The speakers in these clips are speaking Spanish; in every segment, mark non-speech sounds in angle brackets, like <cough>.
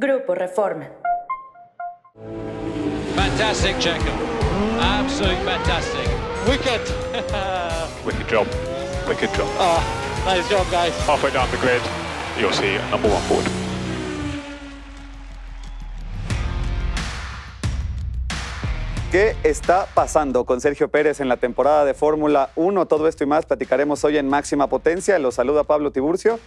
Grupo Reforma. Fantastic, Checo. Absolutely fantastic. Wicked. <laughs> Wicked job. Wicked job. Ah, nice job, guys. Halfway down the grid, you'll see number one forward. ¿Qué está pasando con Sergio Pérez en la temporada de Fórmula 1? Todo esto y más platicaremos hoy en Máxima Potencia. Los saluda Pablo Tiburcio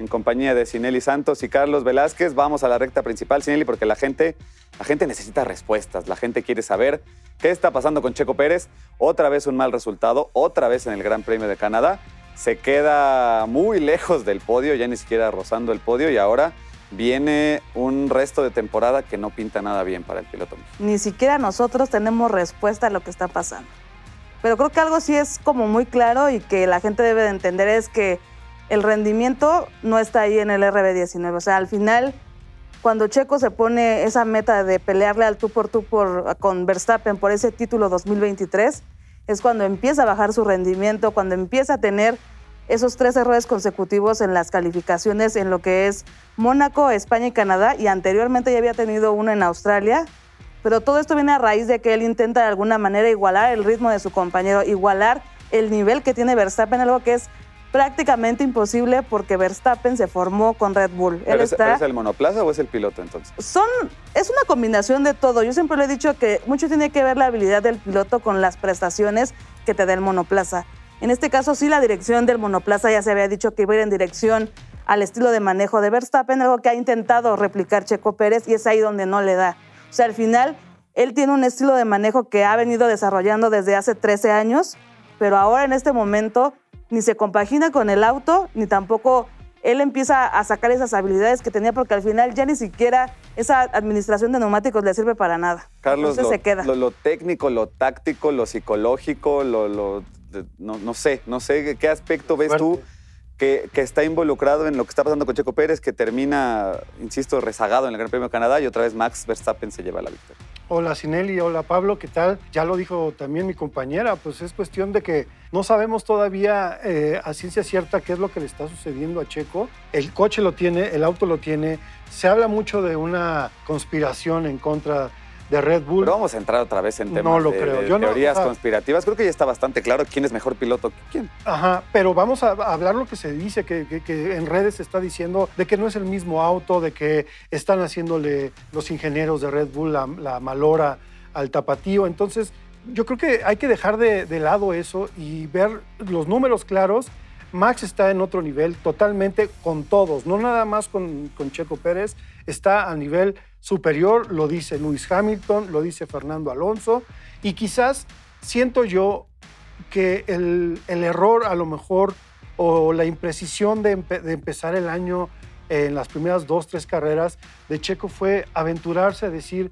en compañía de Sinelli Santos y Carlos Velázquez. Vamos a la recta principal, Sinelli, porque la gente, la gente necesita respuestas. La gente quiere saber qué está pasando con Checo Pérez. Otra vez un mal resultado, otra vez en el Gran Premio de Canadá. Se queda muy lejos del podio, ya ni siquiera rozando el podio y ahora viene un resto de temporada que no pinta nada bien para el piloto. Ni siquiera nosotros tenemos respuesta a lo que está pasando. Pero creo que algo sí es como muy claro y que la gente debe de entender es que el rendimiento no está ahí en el RB19. O sea, al final, cuando Checo se pone esa meta de pelearle al tú por tú por, con Verstappen por ese título 2023, es cuando empieza a bajar su rendimiento, cuando empieza a tener esos tres errores consecutivos en las calificaciones en lo que es Mónaco, España y Canadá, y anteriormente ya había tenido uno en Australia. Pero todo esto viene a raíz de que él intenta de alguna manera igualar el ritmo de su compañero, igualar el nivel que tiene Verstappen, algo que es prácticamente imposible porque Verstappen se formó con Red Bull. Él es, está, ¿Es el monoplaza o es el piloto entonces? Son, es una combinación de todo. Yo siempre le he dicho que mucho tiene que ver la habilidad del piloto con las prestaciones que te da el monoplaza. En este caso sí la dirección del monoplaza ya se había dicho que iba a ir en dirección al estilo de manejo de Verstappen, algo que ha intentado replicar Checo Pérez y es ahí donde no le da. O sea, al final él tiene un estilo de manejo que ha venido desarrollando desde hace 13 años, pero ahora en este momento ni se compagina con el auto, ni tampoco él empieza a sacar esas habilidades que tenía, porque al final ya ni siquiera esa administración de neumáticos le sirve para nada. Carlos, Entonces lo, se queda. Lo, lo técnico, lo táctico, lo psicológico, lo, lo no, no, sé, no sé qué aspecto ves tú que, está involucrado en lo que está pasando con Checo Pérez, que termina, insisto, rezagado en el Gran Premio de Canadá y otra vez Max Verstappen se lleva la victoria. Hola Sinelli, hola Pablo, ¿qué tal? Ya lo dijo también mi compañera, pues es cuestión de que no sabemos todavía eh, a ciencia cierta qué es lo que le está sucediendo a Checo. El coche lo tiene, el auto lo tiene, se habla mucho de una conspiración en contra de Red Bull. Pero vamos a entrar otra vez en temas no lo de, creo. de Yo no- teorías conspirativas. Creo que ya está bastante claro quién es mejor piloto que quién. Ajá, pero vamos a hablar lo que se dice, que, que- que en redes se está diciendo de que no es el mismo auto, de que están haciéndole los ingenieros de Red Bull la, la malora al tapatío. Entonces, yo creo que hay que dejar de, de lado eso y ver los números claros. Max está en otro nivel totalmente con todos, no nada más con, con Checo Pérez, está a nivel superior, lo dice Lewis Hamilton, lo dice Fernando Alonso, y quizás siento yo que el, el error a lo mejor o la imprecisión de, empe- de empezar el año en las primeras dos, tres carreras de Checo fue aventurarse a decir,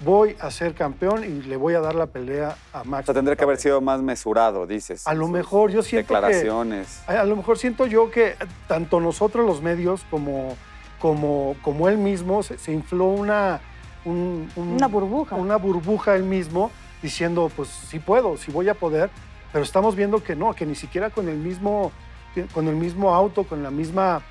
voy a ser campeón y le voy a dar la pelea a O Max. sea, tendría que haber sido más mesurado, dices. A lo mejor yo siento que... Declaraciones. A a lo mejor siento yo que tanto nosotros los medios como, como, como él mismo se, se infló una, un- un- Una burbuja. Una burbuja él mismo diciendo, pues sí puedo, sí voy a poder, pero estamos viendo que no, que ni siquiera con el mismo, con el mismo auto, con la misma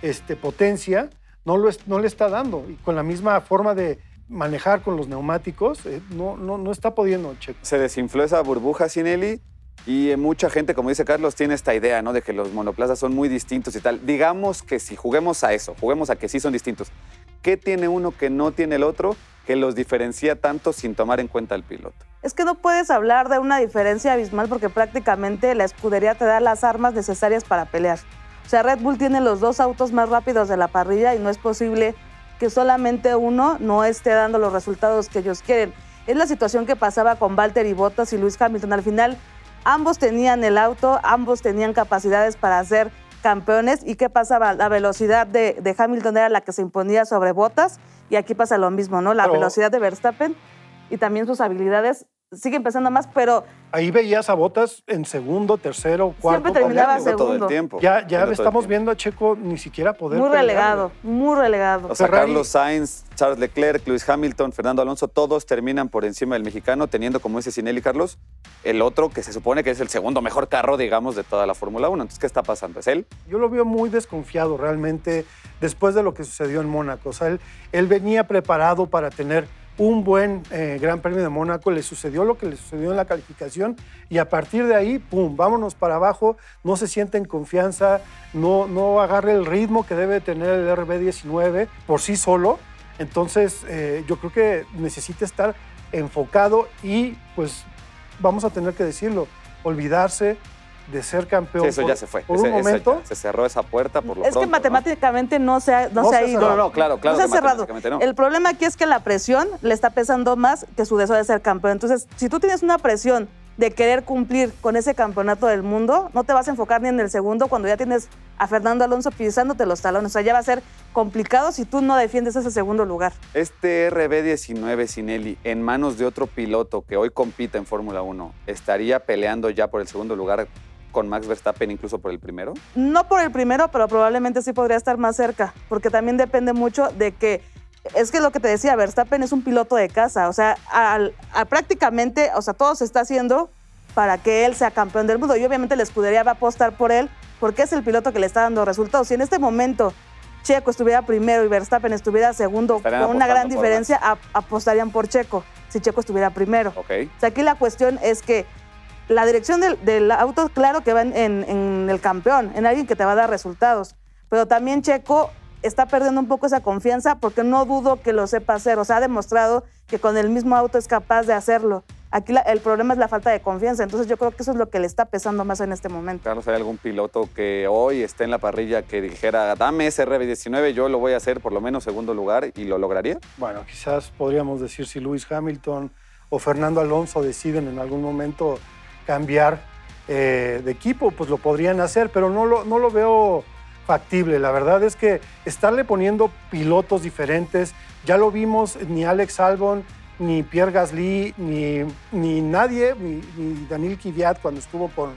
este, potencia, no, lo es- no le está dando. Y con la misma forma de manejar con los neumáticos, eh, no, no, no está pudiendo Checo. Se desinfló esa burbuja, Sinelli, y eh, mucha gente, como dice Carlos, tiene esta idea, ¿no? De que los monoplazas son muy distintos y tal. Digamos que si juguemos a eso, juguemos a que sí son distintos. ¿Qué tiene uno que no tiene el otro que los diferencia tanto sin tomar en cuenta el piloto? Es que no puedes hablar de una diferencia abismal porque prácticamente la escudería te da las armas necesarias para pelear. O sea, Red Bull tiene los dos autos más rápidos de la parrilla y no es posible que solamente uno no esté dando los resultados que ellos quieren. Es la situación que pasaba con Valtteri Bottas y Luis Hamilton. Al final, ambos tenían el auto, ambos tenían capacidades para ser campeones. ¿Y qué pasaba? La velocidad de, de Hamilton era la que se imponía sobre Bottas y aquí pasa lo mismo, ¿no? La Pero- velocidad de Verstappen y también sus habilidades sigue empezando más, pero Ahí veías a Botas en segundo, tercero, cuarto. Siempre terminaba completo. todo el segundo. tiempo. Ya, Todo ya estamos tiempo. viendo a Checo ni siquiera poder. muy pelearle. relegado, muy relegado. O sea, Ferrari- Carlos Sainz, Charles Leclerc, Lewis Hamilton, Fernando Alonso, todos terminan por encima del mexicano, teniendo, como dice Sinelli Carlos, el otro que se supone que es el segundo mejor carro, digamos, de toda la Fórmula 1. Entonces, ¿qué está pasando? ¿Es él? Yo lo veo muy desconfiado realmente después de lo que sucedió en Mónaco. O sea, él, él venía preparado para tener un buen eh, Gran Premio de Mónaco, le sucedió lo que le sucedió en la calificación y a partir de ahí, ¡pum!, vámonos para abajo, no se siente en confianza, no, no agarre el ritmo que debe tener el RB19 por sí solo. Entonces, eh, yo creo que necesita estar enfocado y pues vamos a tener que decirlo, olvidarse de ser campeón Sí, eso por, ya se fue. por Ese- un momento. ya se cerró esa puerta por lo es que matemáticamente no se ha, no No se ha se ha ido. cerrado. No, no, claro, claro No se ha cerrado. matemáticamente no. El problema aquí es que la presión le está pesando más que su deseo de ser campeón. Entonces, si tú tienes una presión de querer cumplir con ese campeonato del mundo, no te vas a enfocar ni en el segundo cuando ya tienes a Fernando Alonso pisándote los talones. O sea, ya va a ser complicado si tú no defiendes ese segundo lugar. Este RB19 Sinelli, en manos de otro piloto que hoy compite en Fórmula 1, ¿estaría peleando ya por el segundo lugar con Max Verstappen, incluso por el primero? No por el primero, pero probablemente sí podría estar más cerca, porque también depende mucho de que, es que lo que te decía, Verstappen es un piloto de casa, o sea, al- a prácticamente, o sea, todo se está haciendo para que él sea campeón del mundo y obviamente la escudería va a apostar por él porque es el piloto que le está dando resultados. Si en este momento Checo estuviera primero y Verstappen estuviera segundo Estarían con una gran por diferencia, apostarían por Checo si Checo estuviera primero. O sea, aquí la cuestión es que la dirección del, del auto, claro que va en, en- en el campeón, en alguien que te va a dar resultados. Pero también Checo está perdiendo un poco esa confianza porque no dudo que lo sepa hacer. O sea, ha demostrado que con el mismo auto es capaz de hacerlo. Aquí la- el problema es la falta de confianza. Entonces yo creo que eso es lo que le está pesando más en este momento. Carlos, ¿hay algún piloto que hoy esté en la parrilla que dijera, dame ese RB19, yo lo voy a hacer por lo menos segundo lugar y lo lograría? Bueno, quizás podríamos decir si Lewis Hamilton o Fernando Alonso deciden en algún momento cambiar eh, de equipo, pues lo podrían hacer, pero no lo, no lo veo factible. La verdad es que estarle poniendo pilotos diferentes, ya lo vimos, ni Alex Albon, ni Pierre Gasly, ni, ni nadie, ni, ni Daniel Kvyat cuando estuvo con,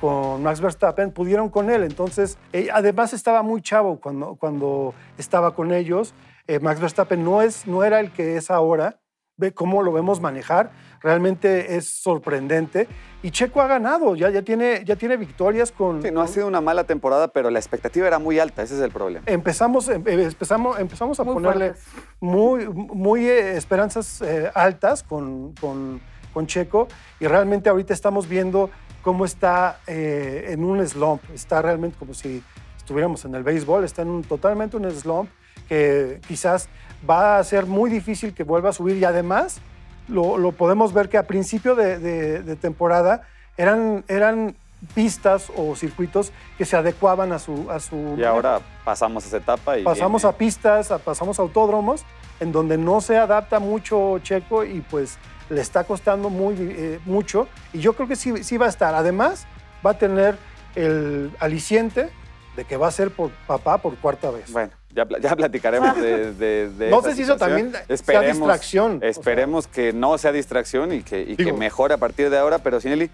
con Max Verstappen, pudieron con él. Entonces, eh, además estaba muy chavo cuando, cuando estaba con ellos. Eh, Max Verstappen no, es, no era el que es ahora. Ve cómo lo vemos manejar. Realmente es sorprendente. Y Checo ha ganado, ya, ya, tiene, ya tiene victorias con... Sí, no ha sido una mala temporada, pero la expectativa era muy alta, ese es el problema. Empezamos, em- eh, empezamos, empezamos a Muy ponerle fuertes. muy, muy eh, esperanzas eh, altas con, con, con Checo y realmente ahorita estamos viendo cómo está eh, en un slump. Está realmente como si estuviéramos en el béisbol, está en un, totalmente un slump que quizás va a ser muy difícil que vuelva a subir y además lo, lo podemos ver que a principio de, de- de temporada eran, eran pistas o circuitos que se adecuaban a su... A su Y ahora pasamos esa etapa y pasamos viene- a pistas, a- pasamos a autódromos, en donde no se adapta mucho Checo y pues le está costando muy, eh, mucho. Y yo creo que sí, sí va a estar. Además, va a tener el aliciente de que va a ser por papá por cuarta vez. Bueno, ya, ya platicaremos de, de- de No esa sé si eso situación. también sea distracción, o sea. Esperemos que no sea distracción y que, y que Digo- mejore a partir de ahora. Pero, Sinelli,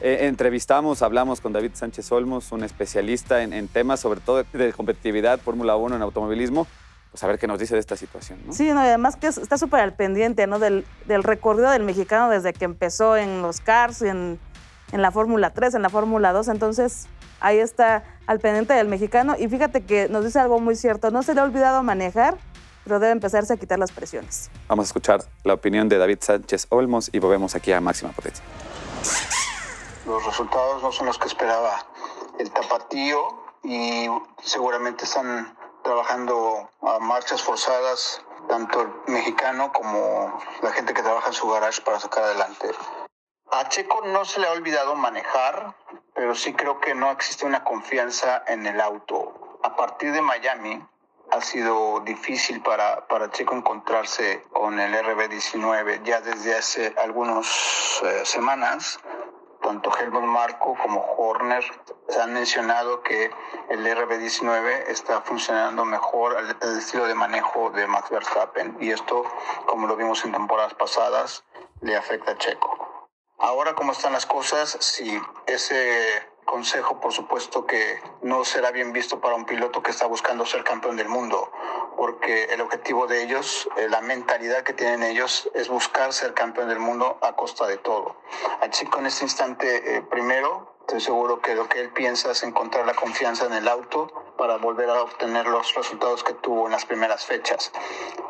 eh, entrevistamos, hablamos con David Sánchez Olmos, un especialista en, en temas sobre todo de competitividad, Fórmula 1 en automovilismo. Pues a ver qué nos dice de esta situación. ¿no? Sí, no, y además que es- está súper al pendiente ¿no? del, del recorrido del mexicano desde que empezó en los Cars, en, en la Fórmula 3, en la Fórmula 2. Entonces, ahí está al pendiente del mexicano. Y fíjate que nos dice algo muy cierto. No se le ha olvidado manejar, pero debe empezarse a quitar las presiones. Vamos a escuchar la opinión de David Sánchez Olmos y volvemos aquí a Máxima Potencia. los resultados no son los que esperaba el tapatío y seguramente están trabajando a marchas forzadas tanto el mexicano como la gente que trabaja en su garage para sacar adelante. A Checo no se le ha olvidado manejar, pero sí creo que no existe una confianza en el auto. A partir de Miami ha sido difícil para, para Checo encontrarse con el RB19 ya desde hace algunas semanas tanto Helmut Marco como Horner han mencionado que el RB19 está funcionando mejor al, al estilo de manejo de Max Verstappen y esto, como lo vimos en temporadas pasadas, le afecta a Checo. Ahora como están las cosas, si ese consejo, por supuesto que no será bien visto para un piloto que está buscando ser campeón del mundo, porque el objetivo de ellos, eh, la mentalidad que tienen ellos es buscar ser campeón del mundo a costa de todo. A Chico en este instante, eh, primero, estoy seguro que lo que él piensa es encontrar la confianza en el auto para volver a obtener los resultados que tuvo en las primeras fechas.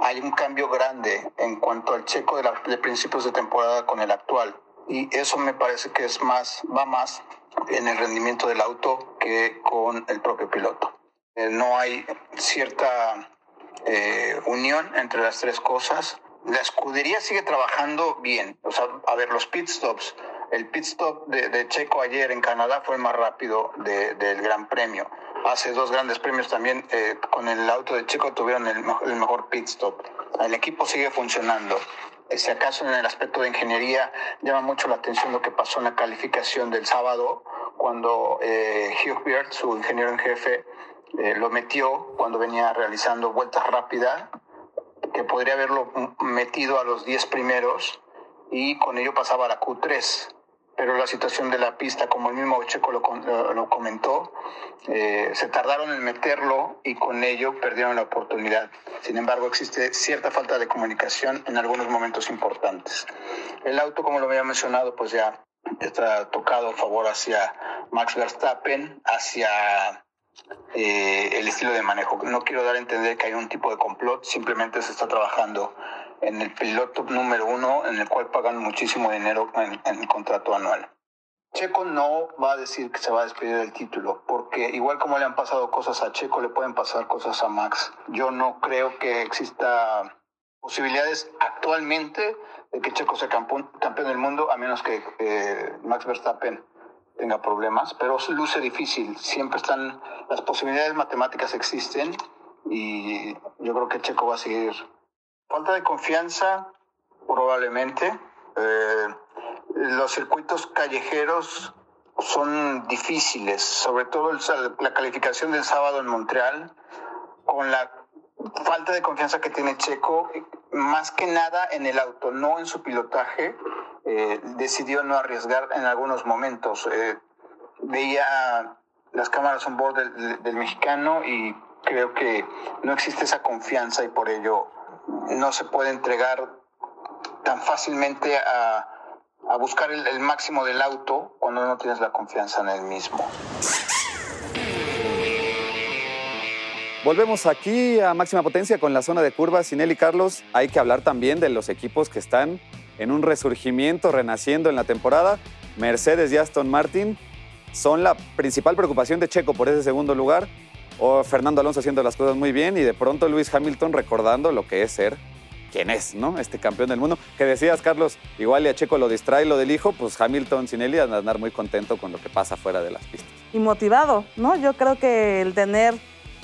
Hay un cambio grande en cuanto al checo de, la, de principios de temporada con el actual y eso me parece que es más, va más en el rendimiento del auto que con el propio piloto. Eh, no hay cierta eh, unión entre las tres cosas. La escudería sigue trabajando bien. O sea, a ver, los pit stops. El pit stop de, de Checo ayer en Canadá fue el más rápido de, del Gran Premio. Hace dos grandes premios también eh, con el auto de Checo tuvieron el, el mejor pit stop. El equipo sigue funcionando si acaso en el aspecto de ingeniería llama mucho la atención lo que pasó en la calificación del sábado, cuando eh, Hugh Beard, su ingeniero en jefe, eh, lo metió cuando venía realizando vueltas rápidas, que podría haberlo metido a los 10 primeros y con ello pasaba a la Q3 pero la situación de la pista, como el mismo Checo lo, lo comentó, eh, se tardaron en meterlo y con ello perdieron la oportunidad. Sin embargo, existe cierta falta de comunicación en algunos momentos importantes. El auto, como lo había mencionado, pues ya está tocado a favor hacia Max Verstappen, hacia eh, el estilo de manejo. No quiero dar a entender que hay un tipo de complot, simplemente se está trabajando en el piloto número uno, en el cual pagan muchísimo dinero en, en, el contrato anual. Checo no va a decir que se va a despedir del título, porque igual como le han pasado cosas a Checo, le pueden pasar cosas a Max. Yo no creo que exista posibilidades actualmente de que Checo sea campeón, campeón del mundo, a menos que Max Verstappen tenga problemas, pero luce difícil. Siempre están, las posibilidades matemáticas existen y yo creo que Checo va a seguir Falta de confianza, probablemente. Eh, los circuitos callejeros son difíciles, sobre todo la calificación del sábado en Montreal, con la falta de confianza que tiene Checo, más que nada en el auto, no en su pilotaje, eh, decidió no arriesgar en algunos momentos. Eh, veía las cámaras on board del mexicano y creo que no existe esa confianza y por ello no se puede entregar tan fácilmente a, a buscar el, máximo del auto cuando no tienes la confianza en el mismo. Volvemos aquí a máxima potencia con la zona de curvas. Sin él y Carlos, hay que hablar también de los equipos que están en un resurgimiento, renaciendo en la temporada. Mercedes y Aston Martin son la principal preocupación de Checo por ese segundo lugar o Fernando Alonso haciendo las cosas muy bien y de pronto Luis Hamilton recordando lo que es ser quien es, ¿no? Este campeón del mundo. Que decías, Carlos, igual y a Checo lo distrae lo del hijo, pues Hamilton sin él a andar muy contento con lo que pasa fuera de las pistas. Y motivado, ¿no? Yo creo que el tener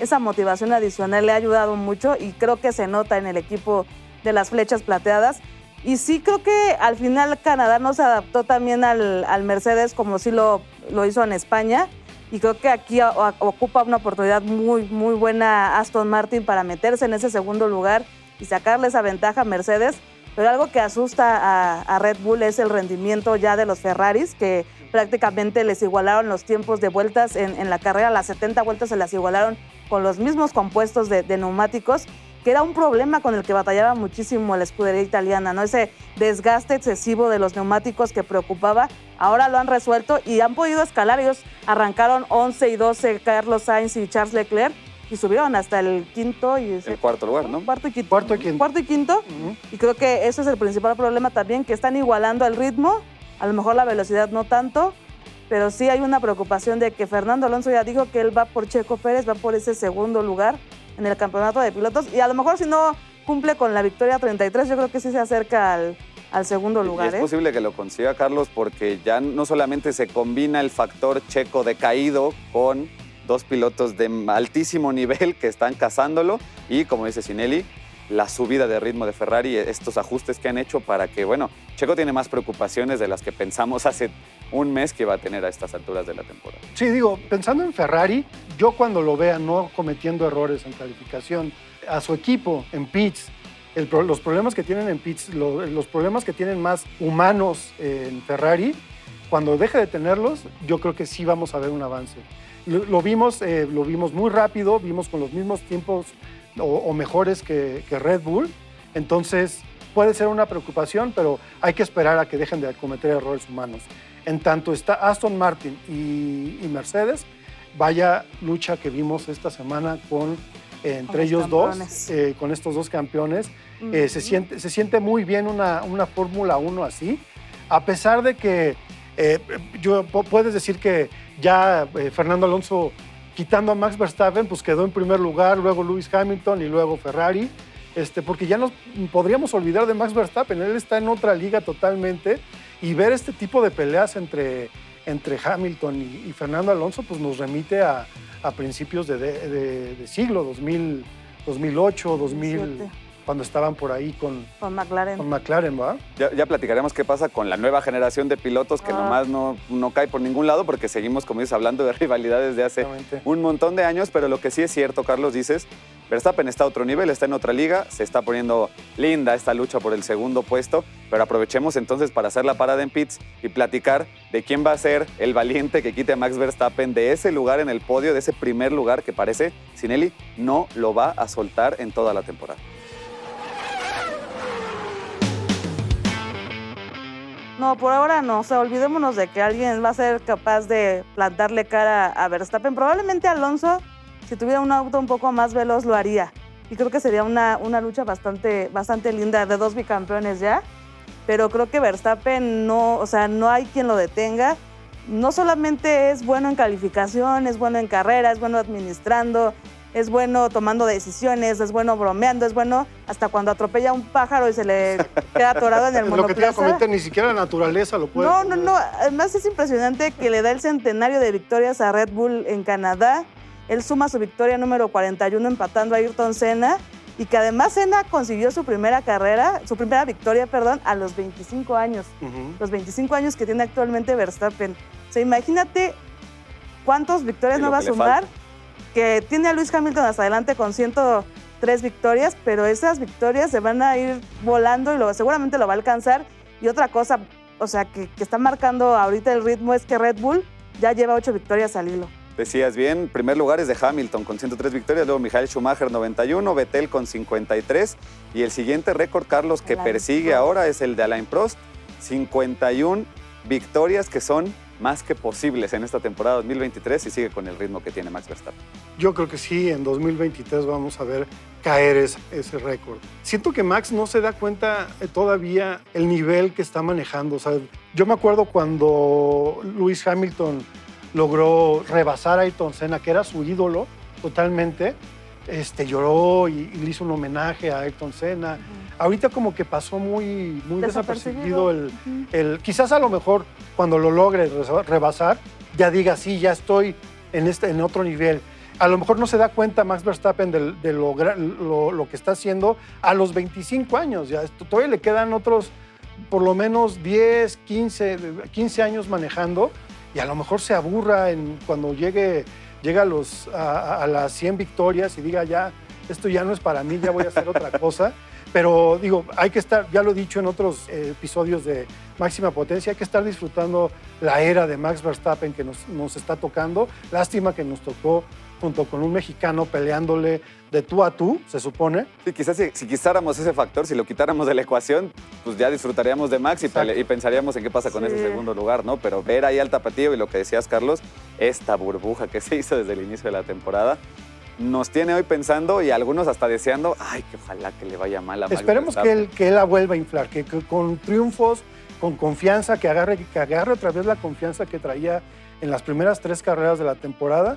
esa motivación adicional le ha ayudado mucho y creo que se nota en el equipo de las flechas plateadas. Y sí creo que al final Canadá no se adaptó también al, al Mercedes como sí lo, lo hizo en España y creo que aquí ocupa una oportunidad muy, muy buena Aston Martin para meterse en ese segundo lugar y sacarle esa ventaja a Mercedes. Pero algo que asusta a, Red Bull es el rendimiento ya de los Ferraris, que prácticamente les igualaron los tiempos de vueltas en, la carrera, las 70 vueltas se las igualaron con los mismos compuestos de, de neumáticos que era un problema con el que batallaba muchísimo la escudería italiana, ¿no? Ese desgaste excesivo de los neumáticos que preocupaba. Ahora lo han resuelto y han podido escalar. Ellos arrancaron 11 y 12 Carlos Sainz y Charles Leclerc y subieron hasta el quinto y el cuarto lugar, ¿no? Cuarto y quinto. Cuarto y quinto. Cuarto y quinto. Y creo que ese es el principal problema también, que están igualando el ritmo, a lo mejor la velocidad no tanto, pero sí hay una preocupación de que Fernando Alonso ya dijo que él va por Checo Pérez, va por ese segundo lugar en el campeonato de pilotos. Y a lo mejor si no cumple con la victoria 33, yo creo que sí se acerca al, al segundo lugar. Y es ¿eh? posible que lo consiga Carlos porque ya no solamente se combina el factor checo decaído con dos pilotos de altísimo <laughs> nivel que están cazándolo y como dice Sinelli, la subida de ritmo de Ferrari, estos ajustes que han hecho para que, bueno, Checo tiene más preocupaciones de las que pensamos hace un mes que va a tener a estas alturas de la temporada. Sí, digo, pensando en Ferrari, yo cuando lo vea no cometiendo errores en calificación, a su equipo en pits, los problemas que tienen en pits, lo- los problemas que tienen más humanos en Ferrari, cuando deje de tenerlos, yo creo que sí vamos a ver un avance. Lo, vimos, eh, lo vimos muy rápido, vimos con los mismos tiempos o, mejores que, Red Bull. Entonces, puede ser una preocupación, pero hay que esperar a que dejen de cometer errores humanos. En tanto está Aston Martin y, y Mercedes, vaya lucha que vimos esta semana con, entre los ellos campeones. dos, eh, con estos dos campeones. Eh, se, siente, se siente muy bien una, una Fórmula 1 así, a pesar de que eh, yo, pu- puedes decir que ya Fernando Alonso, quitando a Max Verstappen, pues quedó en primer lugar, luego Lewis Hamilton y luego Ferrari, este, porque ya nos podríamos olvidar de Max Verstappen, él está en otra liga totalmente, y ver este tipo de peleas entre, entre Hamilton y, y Fernando Alonso, pues nos remite a, a principios de, de- de- de siglo, 2000, 2008, 2000, 2007. cuando estaban por ahí con, Con McLaren. con McLaren, ¿va? Ya, ya platicaremos qué pasa con la nueva generación de pilotos que Ah. nomás no, no cae por ningún lado porque seguimos, como dices, hablando de <laughs> rivalidades de hace un montón de años, pero lo que sí es cierto, Carlos, dices, Verstappen está a otro nivel, está en otra liga, se está poniendo linda esta lucha por el segundo puesto, pero aprovechemos entonces para hacer la parada en pits y platicar de quién va a ser el valiente que quite a Max Verstappen de ese lugar en el podio, de ese primer lugar que parece, Sinelli, no lo va a soltar en toda la temporada. No, por ahora no. O sea, olvidémonos de que alguien va a ser capaz de plantarle cara a Verstappen. Probablemente Alonso, si tuviera un auto un poco más veloz, lo haría. Y creo que sería una, una lucha bastante, bastante linda de dos bicampeones ya. Pero creo que Verstappen no, o sea, no hay quien lo detenga. No solamente es bueno en calificación, es bueno en carrera, es bueno administrando, es bueno tomando decisiones, es bueno bromeando, es bueno hasta cuando atropella a un pájaro y se le <laughs> queda atorado en el Es lo que te iba a monoplaza. comentar, ni siquiera la naturaleza lo puede. No, no, no. Además es impresionante que le da el centenario de victorias a Red Bull en Canadá. Él suma su victoria número 41 empatando a Ayrton Senna y que además Senna consiguió su primera carrera, su primera victoria, perdón, a los 25 años. Los 25 años que tiene actualmente Verstappen. O sea, imagínate cuántas victorias no va a sumar, que tiene a Luis Hamilton hasta adelante con 103 victorias, pero esas victorias se van a ir volando y lo, seguramente lo va a alcanzar. Y otra cosa, o sea, que, que está marcando ahorita el ritmo es que Red Bull ya lleva 8 victorias al hilo. Decías bien, primer lugar es de Hamilton con 103 victorias, luego Michael Schumacher 91, Vettel con 53 y el siguiente récord, Carlos, que Alain persigue Prost. ahora es el de Alain Prost, 51 victorias que son más que posibles en esta temporada 2023 y sigue con el ritmo que tiene Max Verstappen. Yo creo que sí, en 2023 vamos a ver caer ese, ese récord. Siento que Max no se da cuenta eh, todavía el nivel que está manejando. O sea, yo me acuerdo cuando Lewis Hamilton logró rebasar a Ayrton Senna, que era su ídolo totalmente, este, lloró y, y le hizo un homenaje a Ayrton Senna. Ahorita como que pasó muy, muy desapercibido Desapercibido. el, el- quizás a lo mejor cuando lo logre rebasar, ya diga, sí, ya estoy en, este, en otro nivel. A lo mejor no se da cuenta Max Verstappen de, lo, lo- lo que está haciendo a los 25 años. Ya todavía le quedan otros por lo menos 10, 15, 15 años manejando y a lo mejor se aburra en, cuando llegue, llegue a, los, a, a las 100 victorias y diga, ya, esto ya no es para mí, ya voy a hacer otra <laughs> cosa. Pero digo, hay que estar, ya lo he dicho en otros eh, episodios de Máxima Potencia, hay que estar disfrutando la era de Max Verstappen que nos, nos está tocando. Lástima que nos tocó junto con un mexicano peleándole de tú a tú, se supone. Sí, quizás si, si quitáramos ese factor, si lo quitáramos de la ecuación, pues ya disfrutaríamos de Max y, pensaríamos en qué pasa con Sí. ese segundo lugar, ¿no? Pero ver ahí al tapatío y lo que decías, Carlos, esta burbuja que <laughs> se hizo desde el inicio de la temporada, nos tiene hoy pensando y algunos hasta deseando, ay, que ojalá que le vaya mal a Max Esperemos que Verstappen". él, que él la vuelva a inflar, que, que con triunfos, con confianza, que agarre, que agarre otra vez la confianza que traía en las primeras tres carreras de la temporada.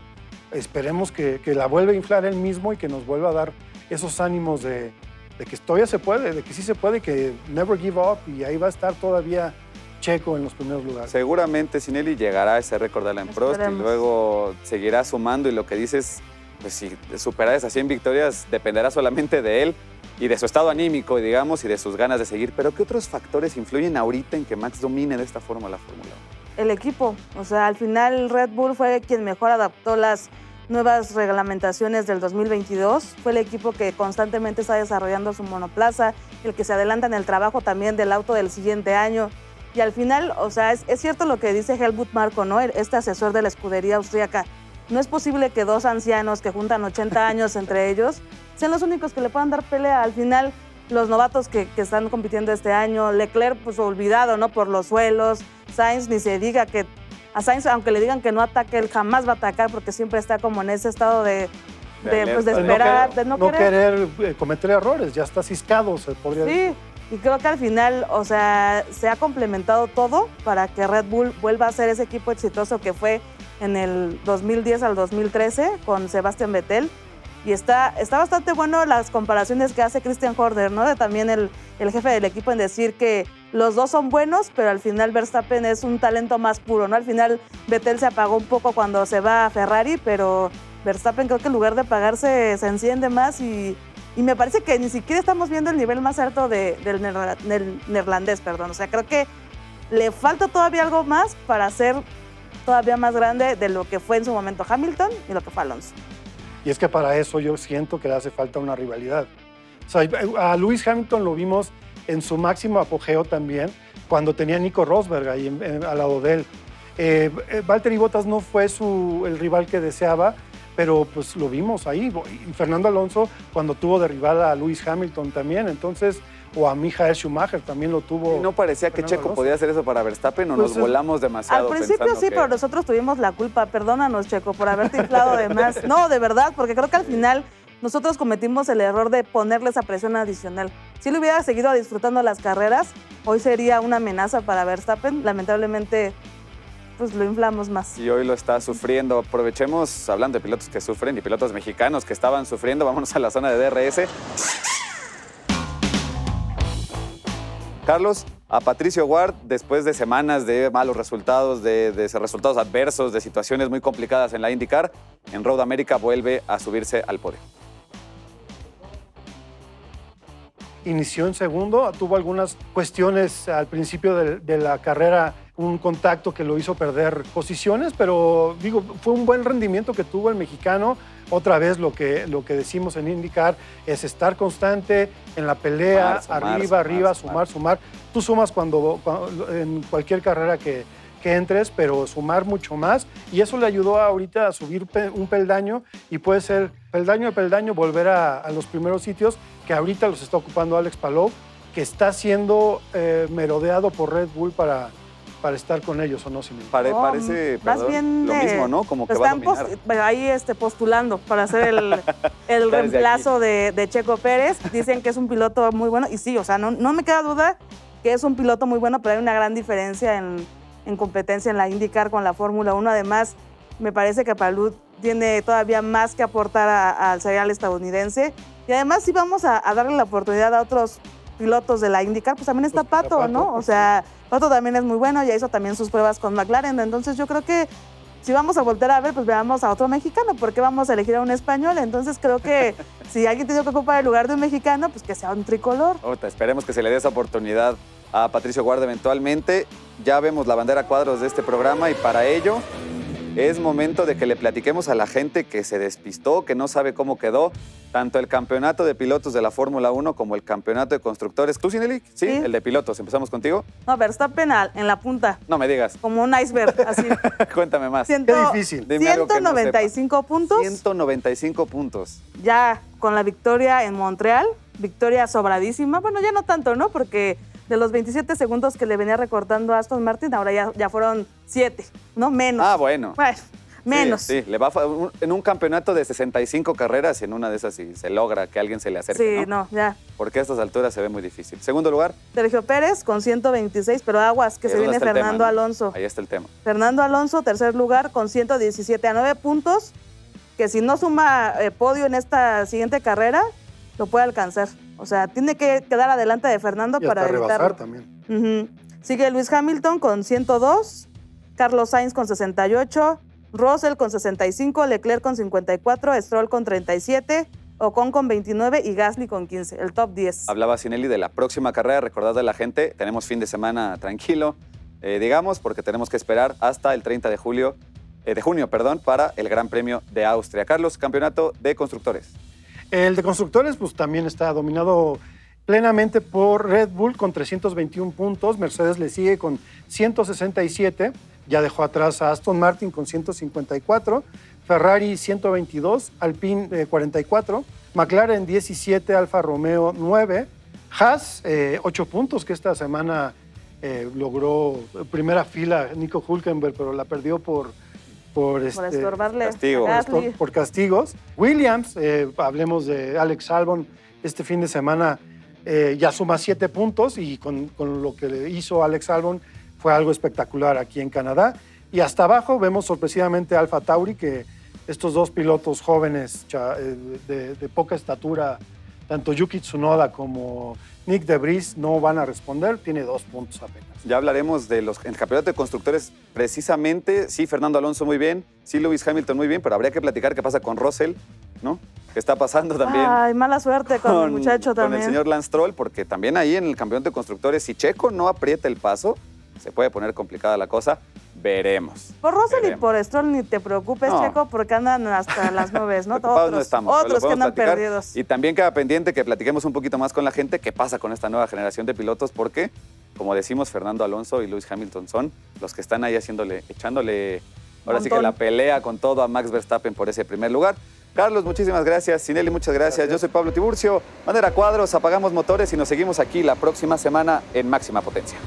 Esperemos que, que la vuelva a inflar él mismo y que nos vuelva a dar esos ánimos de, de que todavía se puede, de que sí se puede, que never give up y ahí va a estar todavía Checo en los primeros lugares. Seguramente Sinelli llegará a ese récord de Alain Prost y luego seguirá sumando y lo que dices, pues si superar esas 100 victorias dependerá solamente de él y de su estado anímico, digamos, y de sus ganas de seguir. Pero ¿qué otros factores influyen ahorita en que Max domine de esta forma la Fórmula 1? El equipo. O sea, al final Red Bull fue quien mejor adaptó las nuevas reglamentaciones del 2022. Fue el equipo que constantemente está desarrollando su monoplaza, el que se adelanta en el trabajo también del auto del siguiente año. Y al final, o sea, es, cierto lo que dice Helmut Marko, ¿no? Este asesor de la escudería austríaca. No es posible que dos ancianos que juntan 80 años entre ellos sean los únicos que le puedan dar pelea. Al final, los novatos que, que están compitiendo este año, Leclerc, pues olvidado, ¿no? Por los suelos. Sainz, ni se diga que a Sainz, aunque le digan que no ataque, él jamás va a atacar porque siempre está como en ese estado de, de, De pues, de esperar, no, de no, no querer. querer eh, cometer errores, ya está ciscado, se podría decir. Sí, y creo que al final, o sea, se ha complementado todo para que Red Bull vuelva a ser ese equipo exitoso que fue en el 2010 al 2013 con Sebastian Vettel. Y está, está bastante bueno las comparaciones que hace Christian Horner, ¿no? De también el, el jefe del equipo en decir que los dos son buenos, pero al final Verstappen es un talento más puro, ¿no? Al final Vettel se apagó un poco cuando se va a Ferrari, pero Verstappen creo que en lugar de apagarse se enciende más y, y me parece que ni siquiera estamos viendo el nivel más alto de- del, del neerlandés, perdón. O sea, creo que le falta todavía algo más para ser todavía más grande de lo que fue en su momento Hamilton y lo que fue Alonso. Y es que para eso yo siento que le hace falta una rivalidad. O sea, a Lewis Hamilton lo vimos en su máximo apogeo también, cuando tenía Nico Rosberg ahí en- al lado de él. Eh, eh, Valtteri Bottas no fue su, el rival que deseaba, pero pues lo vimos ahí. Fernando Alonso cuando tuvo de rival a Lewis Hamilton también, entonces, o a Michael Schumacher también lo tuvo. ¿Y no parecía que Fernando Checo Alonso. podía hacer eso para Verstappen o Pues nos es- volamos demasiado? Al principio sí, que- pero nosotros tuvimos la culpa. Perdónanos, Checo, por haberte inflado de más. No, de verdad, porque creo que al final nosotros cometimos el error de ponerle esa presión adicional. Si le hubiera seguido disfrutando las carreras, hoy sería una amenaza para Verstappen. Lamentablemente, pues lo inflamos más. Y hoy lo está sufriendo. Aprovechemos, hablando de pilotos que sufren y pilotos mexicanos que estaban sufriendo, vámonos a la zona de DRS. Carlos, a Patricio Ward, después de semanas de malos resultados, de, resultados adversos, de situaciones muy complicadas en la IndyCar, en Road America vuelve a subirse al podio. inició en segundo, tuvo algunas cuestiones al principio de, de la carrera, un contacto que lo hizo perder posiciones, pero digo, fue un buen rendimiento que tuvo el mexicano. Otra vez lo que, lo que decimos en indicar es estar constante en la pelea, arriba, sumar, arriba, sumar. sumar, sumar. Tú sumas cuando, cuando- en cualquier carrera que, que entres, pero sumar mucho más. Y eso le ayudó ahorita a subir un peldaño y puede ser peldaño a peldaño volver a, a los primeros sitios que ahorita los está ocupando Alex Palou, que está siendo eh, merodeado por Red Bull para, para estar con ellos, ¿o no, Simón? Pare- No, parece más perdón, bien, lo mismo, ¿no? Como que va a están post- bueno, ahí este, postulando para hacer el, <laughs> el reemplazo de, de Checo Pérez. Dicen que es un piloto muy bueno. Y sí, o sea, no, no me queda duda que es un piloto muy bueno, pero hay una gran diferencia en, en competencia en la IndyCar con la Fórmula 1. Además, me parece que Palud tiene todavía más que aportar a- al serial estadounidense. Y además, si vamos a, a darle la oportunidad a otros pilotos de la IndyCar, pues también está Pues, está Pato, Pato, ¿no? O pues, sea, Pato también es muy bueno, ya hizo también sus pruebas con McLaren. Entonces, yo creo que si vamos a volver a ver, pues veamos a otro mexicano, porque vamos a elegir a un español. Entonces creo que <laughs> si alguien tiene que ocupar el lugar de un mexicano, pues que sea un tricolor. Ota, esperemos que se le dé esa oportunidad a Patricio Guarda eventualmente. Ya vemos la bandera cuadros de este programa y para ello es momento de que le platiquemos a la gente que se despistó, que no sabe cómo quedó, tanto el campeonato de pilotos de la Fórmula 1 como el campeonato de constructores. ¿Tú, Sineli? ¿Sí? Sí. el de pilotos. ¿Empezamos contigo? No, Verstappen en la punta, No me digas. como un iceberg, así. <laughs> Cuéntame más. Ciento- Qué difícil. Dime algo que no 195 puntos, 195 puntos. ya con la victoria en Montreal, victoria sobradísima. Bueno, ya no tanto, ¿no? Porque de los 27 segundos que le venía recortando a Aston Martin, ahora ya, ya fueron 7, ¿no? Menos. Ah, bueno. Bueno, menos. Sí, sí, le va a en un campeonato de 65 carreras y en una de esas sí se logra que alguien se le acerque, Sí, ¿no? no, ya. Porque a estas alturas se ve muy difícil. Segundo lugar, Sergio Pérez con 126, pero aguas, que se viene tema, Fernando. Alonso. Ahí está el tema. Fernando Alonso, tercer lugar, con 117 a 9 puntos, que si no suma eh, podio en esta siguiente carrera, lo puede alcanzar. O sea, tiene que quedar adelante de Fernando Y para hasta evitarlo. también. Sigue Luis Hamilton con 102, Carlos Sainz con 68, Russell con 65, Leclerc con 54, Stroll con 37, Ocon con 29 y Gasly con 15, el top 10. Hablaba Sinelli de la próxima carrera. Recordad a la gente, tenemos fin de semana tranquilo, eh, digamos, porque tenemos que esperar hasta el 30 de julio eh, de junio, perdón, para el Gran Premio de Austria. Carlos, campeonato de constructores. El de constructores, pues también está dominado plenamente por Red Bull con 321 puntos. Mercedes le sigue con 167. Ya dejó atrás a Aston Martin con 154. Ferrari 122. Alpine eh, 44. McLaren 17. Alfa Romeo 9. Haas 8 puntos que esta semana eh, logró primera fila Nico Hulkenberg, pero la perdió por, por, Por este, estorbarle. castigo. a Gasly. por, por castigos. Williams, eh, hablemos de Alex Albon, este fin de semana eh, ya suma siete puntos y con, con lo que le hizo Alex Albon fue algo espectacular aquí en Canadá. Y hasta abajo vemos sorpresivamente a Alfa Tauri, que estos dos pilotos jóvenes eh, de, de poca estatura, tanto Yuki Tsunoda como Nick DeVries, no van a responder. Tiene dos puntos apenas. Ya hablaremos de los en el campeonato de constructores precisamente. Sí, Fernando Alonso muy bien, sí, Lewis Hamilton muy bien, pero habría que platicar qué pasa con Russell, ¿no? ¿Qué está pasando también? Ay, mala suerte con, el muchacho con también. el señor Lance Troll, porque también ahí en el campeonato de constructores, si Checo no aprieta el paso, se puede poner complicada la cosa. Veremos. Por Russell y Veremos. por Stroll ni te preocupes, No. Checo, porque andan hasta las nubes, ¿no? <laughs> Otros no estamos. otros que andan platicar. perdidos. Y también queda pendiente que platiquemos un poquito más con la gente qué pasa con esta nueva generación de pilotos, porque, como decimos, Fernando Alonso y Lewis Hamilton son los que están ahí haciéndole, echándole, ahora sí que la pelea con todo a Max Verstappen por ese primer lugar. Carlos, muchísimas gracias. Sinelli, muchas gracias. Yo soy Pablo Tiburcio. Bandera Cuadros, apagamos motores y nos seguimos aquí la próxima semana en Máxima Potencia.